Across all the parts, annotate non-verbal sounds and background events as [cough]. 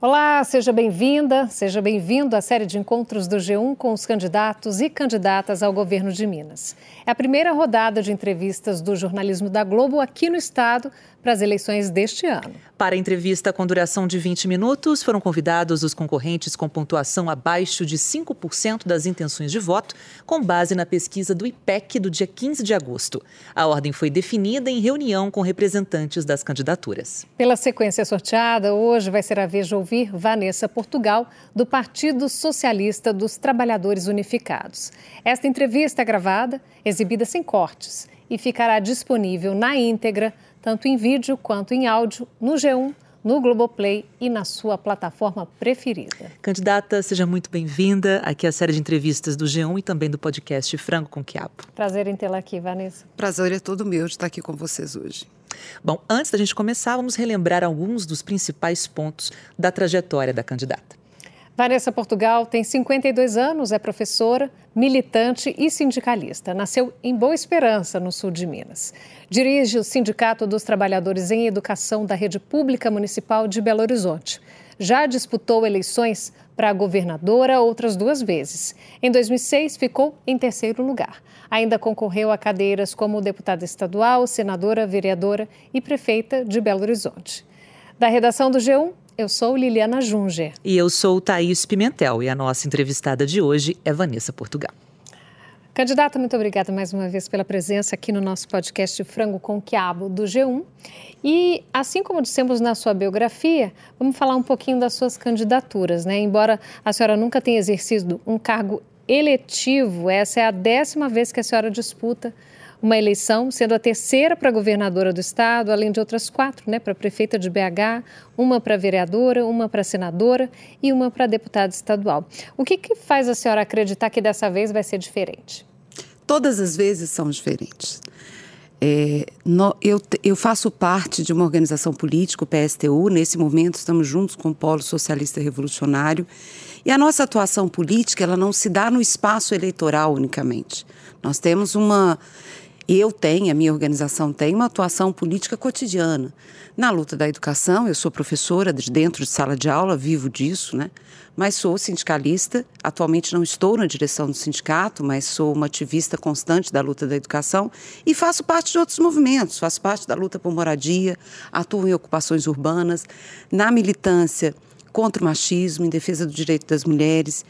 Olá, seja bem-vinda, seja bem-vindo à série de encontros do G1 com os candidatos e candidatas ao governo de Minas. É a primeira rodada de entrevistas do jornalismo da Globo aqui no estado para as eleições deste ano. Para a entrevista com duração de 20 minutos, foram convidados os concorrentes com pontuação abaixo de 5% das intenções de voto, com base na pesquisa do IPEC do dia 15 de agosto. A ordem foi definida em reunião com representantes das candidaturas. Pela sequência sorteada, hoje vai ser a vez de ouvir Vanessa Portugal, do Partido Socialista dos Trabalhadores Unificados. Esta entrevista é gravada, exibida sem cortes e ficará disponível na íntegra tanto em vídeo quanto em áudio, no G1, no Globoplay e na sua plataforma preferida. Candidata, seja muito bem-vinda aqui à série de entrevistas do G1 e também do podcast Frango com Quiabo. Prazer em tê-la aqui, Vanessa. Prazer é todo meu de estar aqui com vocês hoje. Bom, antes da gente começar, vamos relembrar alguns dos principais pontos da trajetória da candidata. Vanessa Portugal tem 52 anos, é professora, militante e sindicalista. Nasceu em Boa Esperança, no sul de Minas. Dirige o Sindicato dos Trabalhadores em Educação da Rede Pública Municipal de Belo Horizonte. Já disputou eleições para governadora outras duas vezes. Em 2006, ficou em terceiro lugar. Ainda concorreu a cadeiras como deputada estadual, senadora, vereadora e prefeita de Belo Horizonte. Da redação do G1, eu sou Liliana Junger. E eu sou Thaís Pimentel. E a nossa entrevistada de hoje é Vanessa Portugal. Candidata, muito obrigada mais uma vez pela presença aqui no nosso podcast Frango com Quiabo do G1. E assim como dissemos na sua biografia, vamos falar um pouquinho das suas candidaturas, né? Embora a senhora nunca tenha exercido um cargo eletivo, essa é a décima vez que a senhora disputa uma eleição, sendo a terceira para governadora do estado, além de outras quatro, né, para prefeita de BH, uma para vereadora, uma para senadora e uma para deputada estadual. O que, que faz a senhora acreditar que dessa vez vai ser diferente? Todas as vezes são diferentes. É, no, eu, eu, faço parte de uma organização política, o PSTU. Nesse momento, estamos juntos com o Polo Socialista Revolucionário. E a nossa atuação política ela não se dá no espaço eleitoral unicamente. Nós temos uma eu tenho, a minha organização tem uma atuação política cotidiana. Na luta da educação, eu sou professora de dentro de sala de aula, vivo disso, né? Mas sou sindicalista, atualmente não estou na direção do sindicato, mas sou uma ativista constante da luta da educação e faço parte de outros movimentos, faço parte da luta por moradia, atuo em ocupações urbanas, na militância contra o machismo, em defesa do direito das mulheres.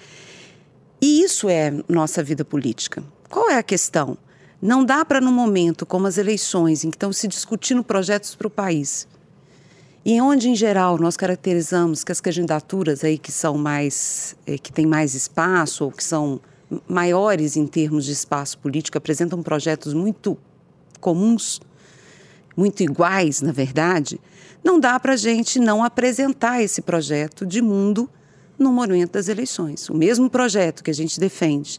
E isso é nossa vida política. Qual é a questão? Não dá para, num momento como as eleições, em que estão se discutindo projetos para o país, e onde, em geral, nós caracterizamos que as candidaturas aí que são mais, eh, que têm mais espaço ou que são maiores em termos de espaço político, apresentam projetos muito comuns, muito iguais, na verdade, não dá para a gente não apresentar esse projeto de mundo no momento das eleições. O mesmo projeto que a gente defende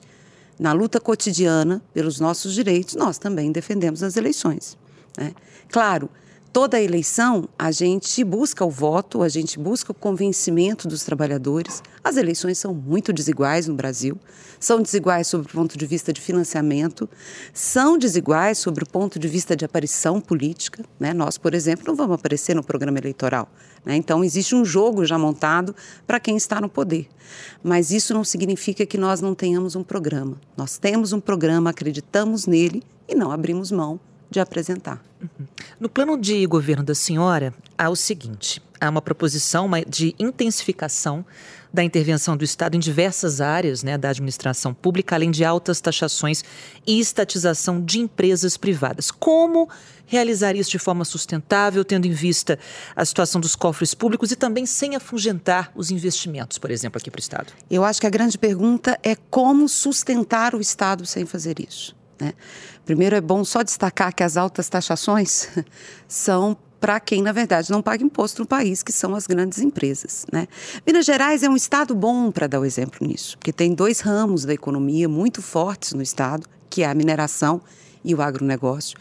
na luta cotidiana pelos nossos direitos, nós também defendemos as eleições. Né? Claro, toda eleição a gente busca o voto, a gente busca o convencimento dos trabalhadores. As eleições são muito desiguais no Brasil, são desiguais sob o ponto de vista de financiamento, são desiguais sob o ponto de vista de aparição política. Né? Nós, por exemplo, não vamos aparecer no programa eleitoral. Né? Então, existe um jogo já montado para quem está no poder. Mas isso não significa que nós não tenhamos um programa. Nós temos um programa, acreditamos nele e não abrimos mão de apresentar. Uhum. No plano de governo da senhora, há o seguinte: há uma proposição de intensificação da intervenção do Estado em diversas áreas né, da administração pública, além de altas taxações e estatização de empresas privadas. Como realizar isso de forma sustentável, tendo em vista a situação dos cofres públicos e também sem afugentar os investimentos, por exemplo, aqui para o Estado? Eu acho que a grande pergunta é como sustentar o Estado sem fazer isso. Né? Primeiro, é bom só destacar que as altas taxações [laughs] são para quem, na verdade, não paga imposto no país, que são as grandes empresas. Né? Minas Gerais é um estado bom para dar o exemplo nisso, porque tem dois ramos da economia muito fortes no estado, que é a mineração e o agronegócio,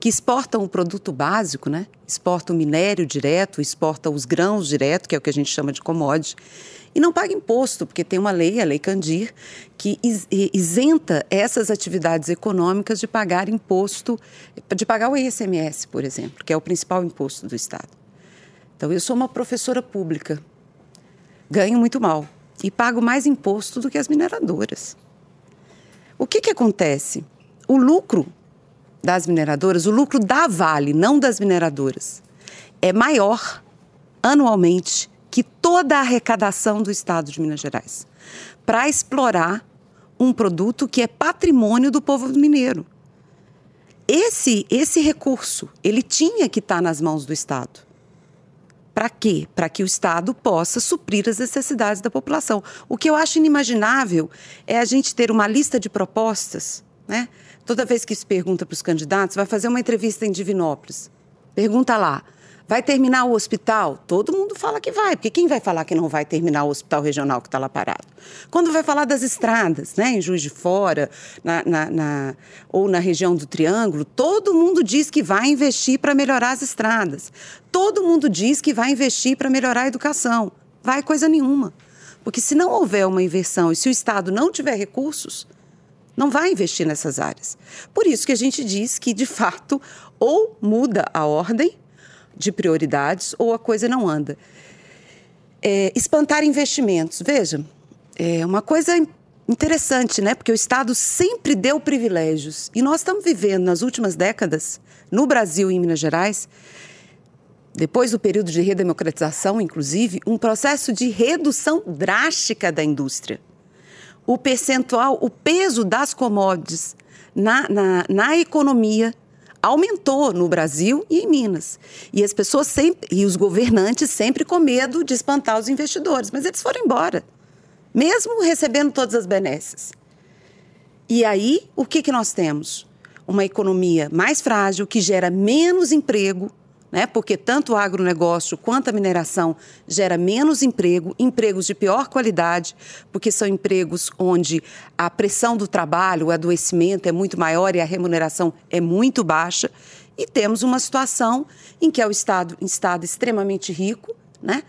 que exportam o produto básico, né? exportam o minério direto, exportam os grãos direto, que é o que a gente chama de commodity, e não paga imposto, porque tem uma lei, a Lei Candir, que isenta essas atividades econômicas de pagar imposto, de pagar o ICMS, por exemplo, que é o principal imposto do Estado. Então, eu sou uma professora pública. ganho muito mal e pago mais imposto do que as mineradoras. O que, que acontece? O lucro das mineradoras, o lucro da Vale, não das mineradoras, é maior anualmente que toda a arrecadação do Estado de Minas Gerais para explorar um produto que é patrimônio do povo mineiro. Esse, esse recurso, ele tinha que estar tá nas mãos do Estado. Para quê? Para que o Estado possa suprir as necessidades da população. O que eu acho inimaginável é a gente ter uma lista de propostas, né? Toda vez que se pergunta para os candidatos, vai fazer uma entrevista em Divinópolis. Pergunta lá, Vai terminar o hospital? Todo mundo fala que vai, porque quem vai falar que não vai terminar o hospital regional que está lá parado? Quando vai falar das estradas, né, em Juiz de Fora, na, na, na, ou na região do Triângulo, todo mundo diz que vai investir para melhorar as estradas. Todo mundo diz que vai investir para melhorar a educação. Vai coisa nenhuma. Porque se não houver uma inversão e se o Estado não tiver recursos, não vai investir nessas áreas. Por isso que a gente diz que, de fato, ou muda a ordem de prioridades ou a coisa não anda. É, espantar investimentos. Veja, é uma coisa interessante, né? Porque o Estado sempre deu privilégios. E nós estamos vivendo nas últimas décadas, no Brasil e em Minas Gerais, depois do período de redemocratização, inclusive, um processo de redução drástica da indústria. O percentual, o peso das commodities na, na, na economia aumentou no Brasil e em Minas. E as pessoas sempre, e os governantes sempre com medo de espantar os investidores, mas eles foram embora, mesmo recebendo todas as benesses. E aí, o que, que nós temos? Uma economia mais frágil, que gera menos emprego, né? porque tanto o agronegócio quanto a mineração gera menos emprego, empregos de pior qualidade, porque são empregos onde a pressão do trabalho, o adoecimento é muito maior e a remuneração é muito baixa. E temos uma situação em que é o Estado, um Estado extremamente rico, né?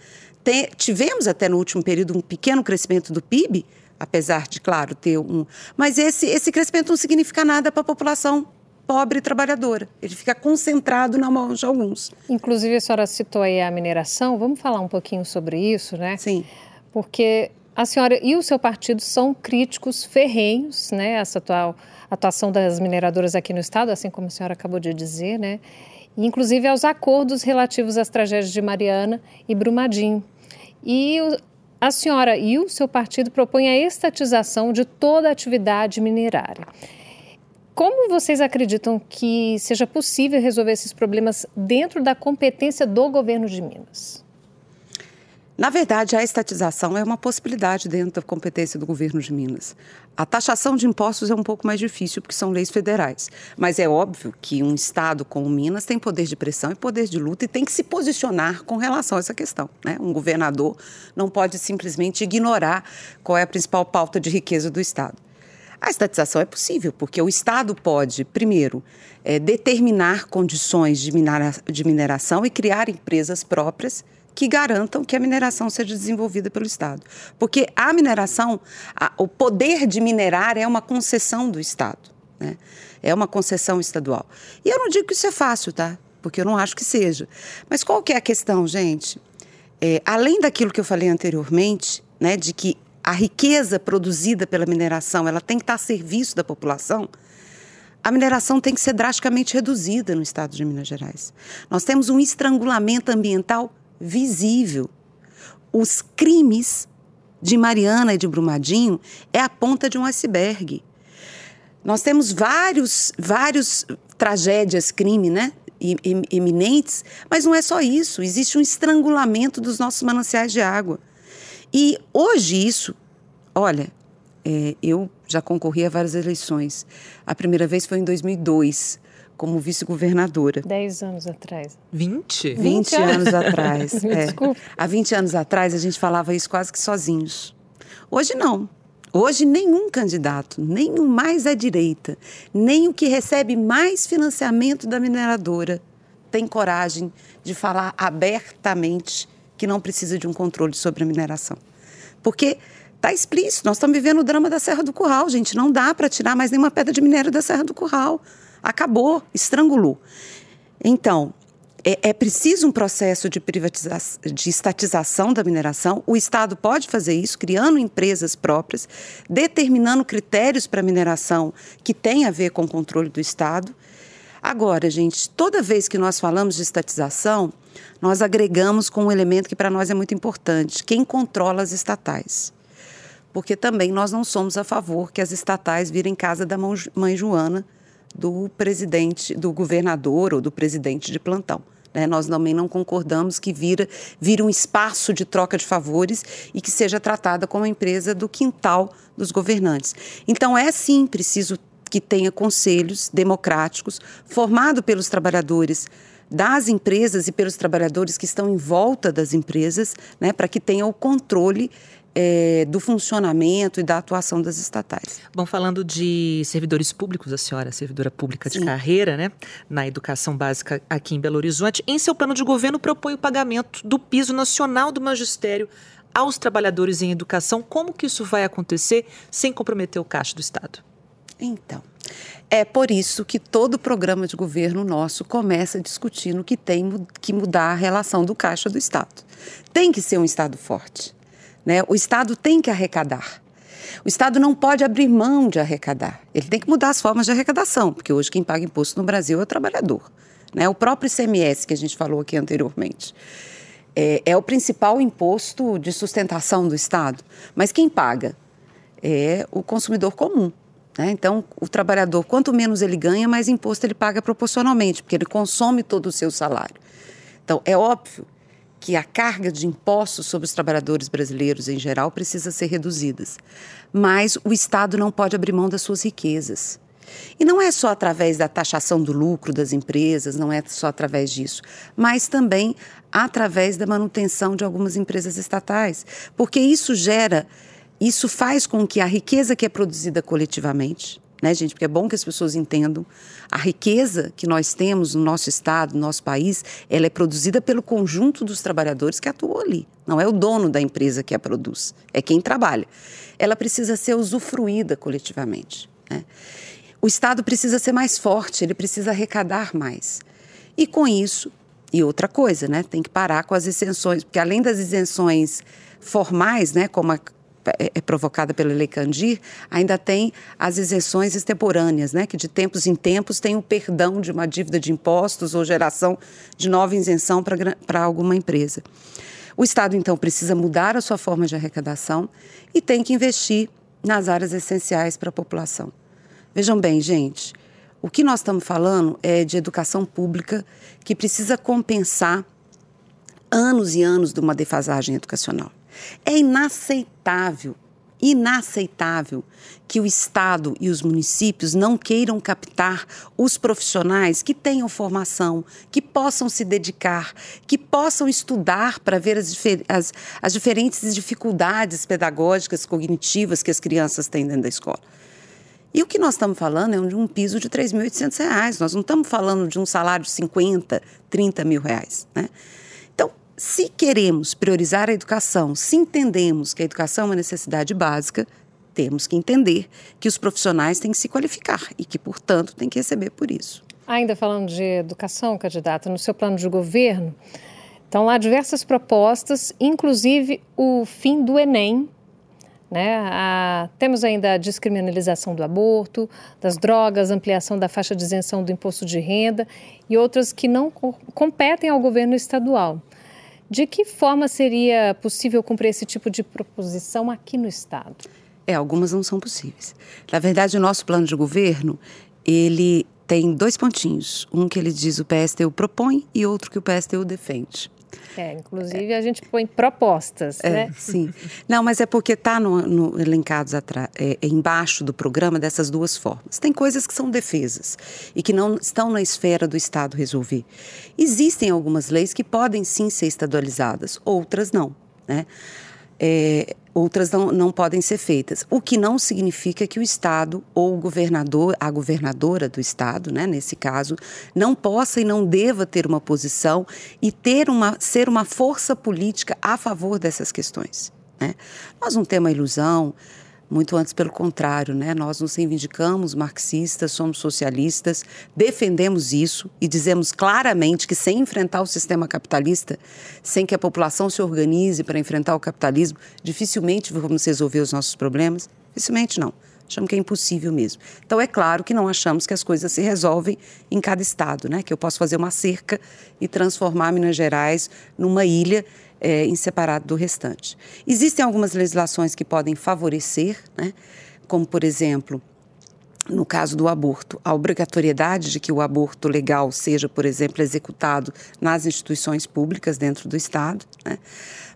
Tem, tivemos até no último período um pequeno crescimento do PIB, apesar de, claro, ter um. Mas esse, esse crescimento não significa nada para a população pobre trabalhadora. Ele fica concentrado na mão de alguns. Inclusive, a senhora citou aí a mineração. Vamos falar um pouquinho sobre isso, né? Sim. Porque a senhora e o seu partido são críticos ferrenhos, né? Essa atual atuação das mineradoras aqui no estado, assim como a senhora acabou de dizer, né? inclusive aos acordos relativos às tragédias de Mariana e Brumadinho. E a senhora e o seu partido propõem a estatização de toda a atividade minerária. Como vocês acreditam que seja possível resolver esses problemas dentro da competência do governo de Minas? Na verdade, a estatização é uma possibilidade dentro da competência do governo de Minas. A taxação de impostos é um pouco mais difícil, porque são leis federais. Mas é óbvio que um Estado como Minas tem poder de pressão e poder de luta e tem que se posicionar com relação a essa questão. Né? Um governador não pode simplesmente ignorar qual é a principal pauta de riqueza do Estado. A estatização é possível, porque o Estado pode, primeiro, é, determinar condições de, minera de mineração e criar empresas próprias que garantam que a mineração seja desenvolvida pelo Estado. Porque a mineração, a, o poder de minerar é uma concessão do Estado, né? é uma concessão estadual. E eu não digo que isso é fácil, tá? Porque eu não acho que seja. Mas qual que é a questão, gente? É, além daquilo que eu falei anteriormente, né, de que a riqueza produzida pela mineração ela tem que estar a serviço da população, a mineração tem que ser drasticamente reduzida no estado de Minas Gerais. Nós temos um estrangulamento ambiental visível. Os crimes de Mariana e de Brumadinho é a ponta de um iceberg. Nós temos vários, vários tragédias, crime, né? Eminentes, mas não é só isso. Existe um estrangulamento dos nossos mananciais de água. E hoje isso, olha, é, eu já concorri a várias eleições. A primeira vez foi em 2002, como vice-governadora. Dez anos atrás. Vinte? Vinte anos atrás. [laughs] é. Desculpa. Há 20 anos atrás a gente falava isso quase que sozinhos. Hoje não. Hoje nenhum candidato, nem o mais à direita, nem o que recebe mais financiamento da mineradora tem coragem de falar abertamente que não precisa de um controle sobre a mineração. Porque está explícito, nós estamos vivendo o drama da Serra do Curral, gente. Não dá para tirar mais nenhuma pedra de minério da Serra do Curral. Acabou, estrangulou. Então, é, é, preciso um processo de privatização, de estatização da mineração. O Estado pode fazer isso, criando empresas próprias, determinando critérios para mineração que tem a ver com o controle do Estado. Agora, gente, toda vez que nós falamos de estatização, nós agregamos com um elemento que para nós é muito importante: quem controla as estatais. Porque também nós não somos a favor que as estatais virem casa da mãe Joana do presidente, do governador ou do presidente de plantão. Né? Nós também não concordamos que vira, vira um espaço de troca de favores e que seja tratada como empresa do quintal dos governantes. Então, é sim preciso que tenha conselhos democráticos, formado pelos trabalhadores das empresas e pelos trabalhadores que estão em volta das empresas, né, para que tenha o controle é, do funcionamento e da atuação das estatais. Bom, falando de servidores públicos, a senhora é servidora pública de Sim. carreira, né, na educação básica aqui em Belo Horizonte, em seu plano de governo propõe o pagamento do piso nacional do magistério aos trabalhadores em educação. Como que isso vai acontecer sem comprometer o caixa do Estado? Então, é por isso que todo programa de governo nosso começa discutindo que tem que mudar a relação do caixa do Estado. Tem que ser um Estado forte. Né? O Estado tem que arrecadar. O Estado não pode abrir mão de arrecadar. Ele tem que mudar as formas de arrecadação, porque hoje quem paga imposto no Brasil é o trabalhador. Né? O próprio ICMS que a gente falou aqui anteriormente. É, é o principal imposto de sustentação do Estado. Mas quem paga é o consumidor comum. Né? Então, o trabalhador, quanto menos ele ganha, mais imposto ele paga proporcionalmente, porque ele consome todo o seu salário. Então, é óbvio que a carga de impostos sobre os trabalhadores brasileiros em geral precisa ser reduzida. Mas o Estado não pode abrir mão das suas riquezas. E não é só através da taxação do lucro das empresas, não é só através disso, mas também através da manutenção de algumas empresas estatais, porque isso gera, isso faz com que a riqueza que é produzida coletivamente, né, gente? Porque é bom que as pessoas entendam a riqueza que nós temos no nosso estado, no nosso país, ela é produzida pelo conjunto dos trabalhadores que atuam ali. Não é o dono da empresa que a produz, é quem trabalha. Ela precisa ser usufruída coletivamente. Né? O Estado precisa ser mais forte, ele precisa arrecadar mais. E com isso, e outra coisa, né? Tem que parar com as isenções, porque além das isenções formais, né, como a é, é provocada pela Lei Candir, ainda tem as isenções extemporâneas, né, que de tempos em tempos tem o perdão de uma dívida de impostos ou geração de nova isenção para alguma empresa. O Estado, então, precisa mudar a sua forma de arrecadação e tem que investir nas áreas essenciais para a população. Vejam bem, gente, o que nós estamos falando é de educação pública que precisa compensar anos e anos de uma defasagem educacional. É inaceitável, inaceitável que o Estado e os municípios não queiram captar os profissionais que tenham formação, que possam se dedicar, que possam estudar para ver as, as, as diferentes dificuldades pedagógicas, cognitivas que as crianças têm dentro da escola. E o que nós estamos falando é de um piso de R$ 3.800. Nós não estamos falando de um salário de 50, 30 mil reais. Né? Se queremos priorizar a educação, se entendemos que a educação é uma necessidade básica, temos que entender que os profissionais têm que se qualificar e que, portanto, têm que receber por isso. Ainda falando de educação, candidata, no seu plano de governo, estão lá diversas propostas, inclusive o fim do Enem. Né? A, temos ainda a descriminalização do aborto, das drogas, ampliação da faixa de isenção do imposto de renda e outras que não co competem ao governo estadual. De que forma seria possível cumprir esse tipo de proposição aqui no Estado? É, algumas não são possíveis. Na verdade, o nosso plano de governo, ele tem dois pontinhos. Um que ele diz o PSTU propõe e outro que o PSTU defende. É, inclusive a gente põe propostas, é, né? Sim. Não, mas é porque está no, no, elencados é, é, embaixo do programa dessas duas formas. Tem coisas que são defesas e que não estão na esfera do Estado resolver. Existem algumas leis que podem sim ser estadualizadas, outras não, né? É, outras não, não podem ser feitas. O que não significa que o Estado ou o governador, a governadora do Estado, né, nesse caso, não possa e não deva ter uma posição e ter uma, ser uma força política a favor dessas questões. Né? Nós não temos uma ilusão. Muito antes pelo contrário, né? Nós nos reivindicamos marxistas, somos socialistas, defendemos isso e dizemos claramente que sem enfrentar o sistema capitalista, sem que a população se organize para enfrentar o capitalismo, dificilmente vamos resolver os nossos problemas. Dificilmente não. Achamos que é impossível mesmo. Então, é claro que não achamos que as coisas se resolvem em cada estado, né? Que eu posso fazer uma cerca e transformar Minas Gerais numa ilha é, em separado do restante. Existem algumas legislações que podem favorecer, né? Como, por exemplo, no caso do aborto, a obrigatoriedade de que o aborto legal seja, por exemplo, executado nas instituições públicas dentro do Estado. Né?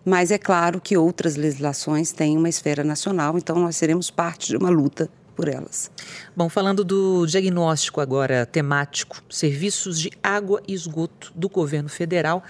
Mas é claro que outras legislações têm uma esfera nacional, então nós seremos parte de uma luta por elas. Bom, falando do diagnóstico agora temático, serviços de água e esgoto do governo federal.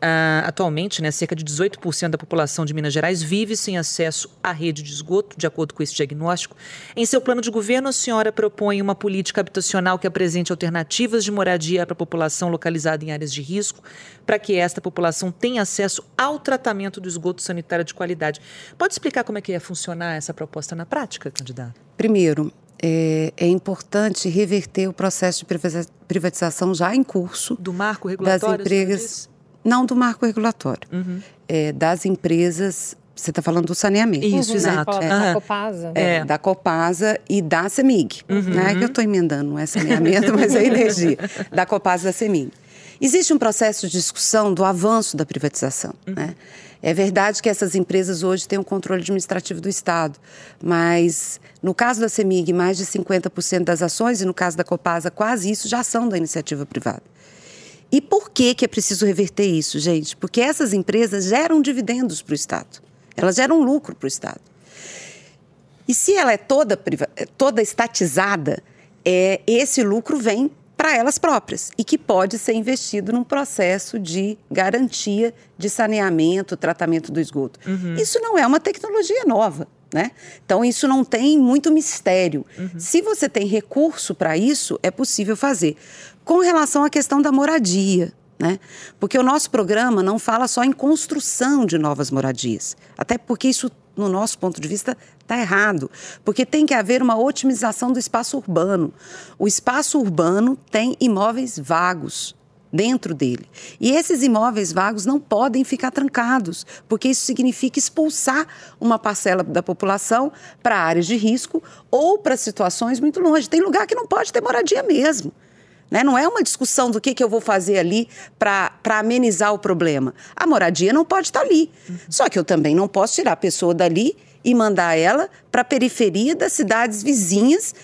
Uh, atualmente, né, cerca de 18% da população de Minas Gerais vive sem acesso à rede de esgoto, de acordo com esse diagnóstico. Em seu plano de governo, a senhora propõe uma política habitacional que apresente alternativas de moradia para a população localizada em áreas de risco, para que esta população tenha acesso ao tratamento do esgoto sanitário de qualidade. Pode explicar como é que ia funcionar essa proposta na prática, candidato? Primeiro, é, é, importante reverter o processo de privatização já em curso do marco regulatório das empresas não do marco regulatório, uhum. é, das empresas. Você está falando do saneamento. Isso, uhum, exato. Da, da Copasa. É, é, da Copasa e da CEMIG. Uhum. Né, que eu estou emendando, não é saneamento, [laughs] mas é energia. Da Copasa e da CEMIG. Existe um processo de discussão do avanço da privatização. Uhum. Né? É verdade que essas empresas hoje têm o um controle administrativo do Estado, mas no caso da CEMIG, mais de 50% das ações, e no caso da Copasa, quase isso já são da iniciativa privada. E por que, que é preciso reverter isso, gente? Porque essas empresas geram dividendos para o Estado. Elas geram lucro para o Estado. E se ela é toda, é toda estatizada, é, esse lucro vem para elas próprias e que pode ser investido num processo de garantia de saneamento, tratamento do esgoto. Uhum. Isso não é uma tecnologia nova. Né? Então, isso não tem muito mistério. Uhum. Se você tem recurso para isso, é possível fazer. Com relação à questão da moradia, né? Porque o nosso programa não fala só em construção de novas moradias, até porque isso, no nosso ponto de vista, está errado, porque tem que haver uma otimização do espaço urbano. O espaço urbano tem imóveis vagos, dentro dele. E esses imóveis vagos não podem ficar trancados, porque isso significa expulsar uma parcela da população para áreas de risco ou para situações muito longe. Tem lugar que não pode ter moradia mesmo. Né? Não é uma discussão do que, que eu vou fazer ali para amenizar o problema. A moradia não pode estar ali. Uhum. Só que eu também não posso tirar a pessoa dali e mandar ela para a periferia das cidades vizinhas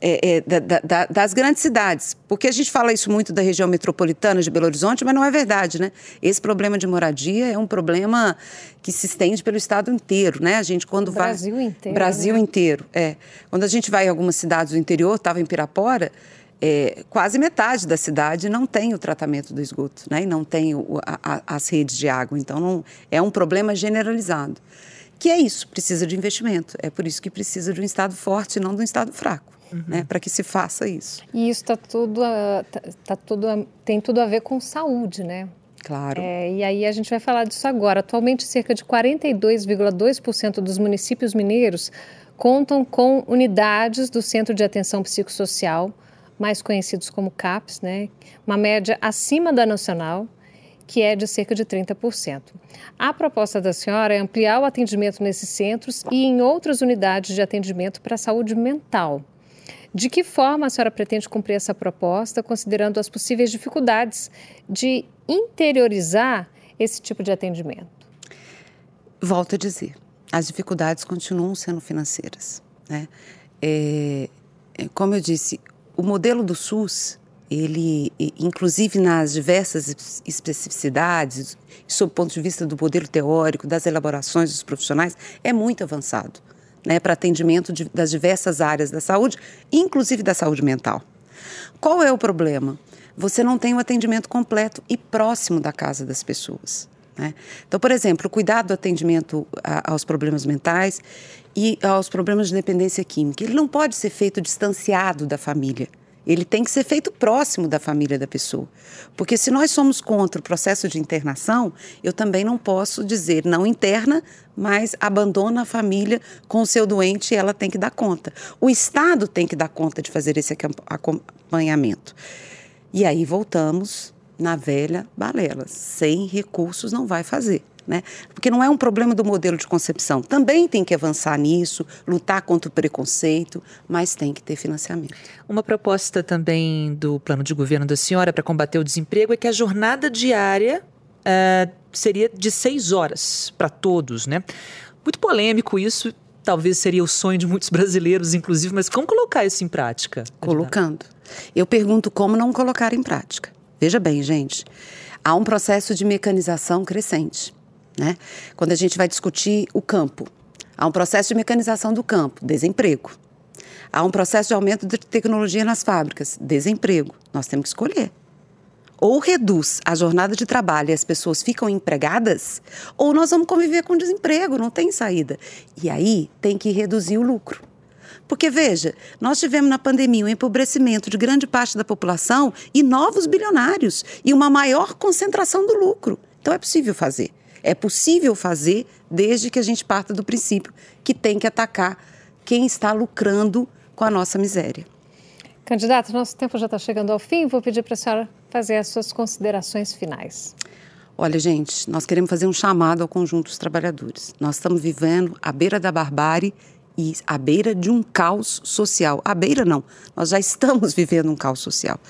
é, é, da, da, das grandes cidades. Porque a gente fala isso muito da região metropolitana de Belo Horizonte, mas não é verdade, né? Esse problema de moradia é um problema que se estende pelo estado inteiro, né? A gente quando Brasil vai... inteiro. Brasil né? inteiro, é. Quando a gente vai em algumas cidades do interior, estava em Pirapora, é, quase metade da cidade não tem o tratamento do esgoto, né? E não tem o, a, a, as redes de água. Então, não, é um problema generalizado. Que é isso, precisa de investimento. É por isso que precisa de um Estado forte e não de um Estado fraco uhum. né, para que se faça isso. E isso tá tudo, tá, tá tudo, tem tudo a ver com saúde, né? Claro. É, e aí a gente vai falar disso agora. Atualmente, cerca de 42,2% dos municípios mineiros contam com unidades do Centro de Atenção Psicossocial, mais conhecidos como CAPS, né? Uma média acima da nacional, que é de cerca de 30%. A proposta da senhora é ampliar o atendimento nesses centros e em outras unidades de atendimento para a saúde mental. De que forma a senhora pretende cumprir essa proposta, considerando as possíveis dificuldades de interiorizar esse tipo de atendimento? Volto a dizer, as dificuldades continuam sendo financeiras. Né? É, é como eu disse, o modelo do SUS, ele, inclusive nas diversas especificidades, sob o ponto de vista do modelo teórico, das elaborações dos profissionais, é muito avançado né, para atendimento de, das diversas áreas da saúde, inclusive da saúde mental. Qual é o problema? Você não tem o um atendimento completo e próximo da casa das pessoas. Né? Então, por exemplo, o cuidado do atendimento a, aos problemas mentais e aos problemas de dependência química, ele não pode ser feito distanciado da família. Ele tem que ser feito próximo da família da pessoa. Porque se nós somos contra o processo de internação, eu também não posso dizer não interna, mas abandona a família com o seu doente e ela tem que dar conta. O Estado tem que dar conta de fazer esse acompanhamento. E aí voltamos na velha balela. Sem recursos não vai fazer. Né? Porque não é um problema do modelo de concepção. Também tem que avançar nisso, lutar contra o preconceito, mas tem que ter financiamento. Uma proposta também do plano de governo da senhora para combater o desemprego é que a jornada diária uh, seria de seis horas para todos, né? Muito polêmico isso. Talvez seria o sonho de muitos [laughs] brasileiros, inclusive, mas como colocar isso em prática? Colocando. Eu pergunto como não colocar em prática. Veja bem, gente, há um processo de mecanização crescente. Né? Quando a gente vai discutir o campo, há um processo de mecanização do campo, desemprego. Há um processo de aumento de tecnologia nas fábricas, desemprego. Nós temos que escolher. Ou reduz a jornada de trabalho e as pessoas ficam empregadas, ou nós vamos conviver com desemprego, não tem saída. E aí tem que reduzir o lucro. Porque, veja, nós tivemos na pandemia um empobrecimento de grande parte da população e novos bilionários e uma maior concentração do lucro. Então é possível fazer. É possível fazer desde que a gente parta do princípio que tem que atacar quem está lucrando com a nossa miséria. Candidato, nosso tempo já está chegando ao fim. Vou pedir para a senhora fazer as suas considerações finais. Olha, gente, nós queremos fazer um chamado ao conjunto dos trabalhadores. Nós estamos vivendo à beira da barbárie e à beira de um caos social. À beira não, nós já estamos [laughs] vivendo um caos social.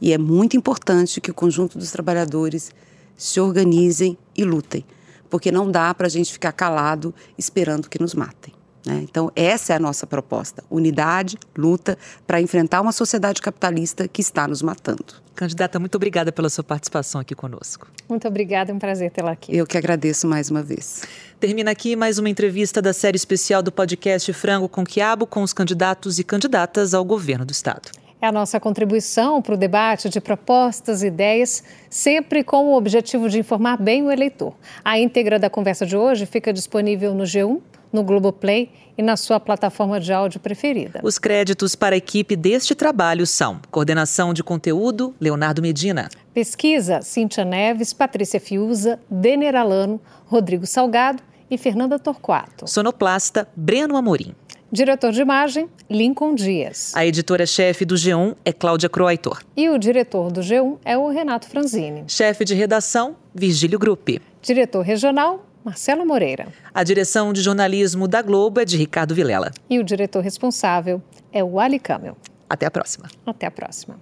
E é muito importante que o conjunto dos trabalhadores se organizem e lutem porque não dá para a gente ficar calado esperando que nos matem. Né? Então, essa é a nossa proposta: unidade, luta para enfrentar uma sociedade capitalista que está nos matando. Candidata, muito obrigada pela sua participação aqui conosco. Muito obrigada, é um prazer tê-la aqui. Eu que agradeço mais uma vez. Termina aqui mais uma entrevista da série especial do podcast Frango com Quiabo com os candidatos e candidatas ao governo do Estado. É a nossa contribuição para o debate de propostas e ideias, sempre com o objetivo de informar bem o eleitor. A íntegra da conversa de hoje fica disponível no G1, no Globoplay e na sua plataforma de áudio preferida. Os créditos para a equipe deste trabalho são coordenação de conteúdo, Leonardo Medina. Pesquisa, Cíntia Neves, Patrícia Fiuza, Denner Alano, Rodrigo Salgado e Fernanda Torquato. Sonoplasta, Breno Amorim. Diretor de imagem, Lincoln Dias. A editora-chefe do G1 é Cláudia Croaitor. E o diretor do G1 é o Renato Franzini. Chefe de redação, Virgílio Gruppi. Diretor regional, Marcelo Moreira. A direção de jornalismo da Globo é de Ricardo Vilela. E o diretor responsável é o Ali Camel. Até a próxima. Até a próxima.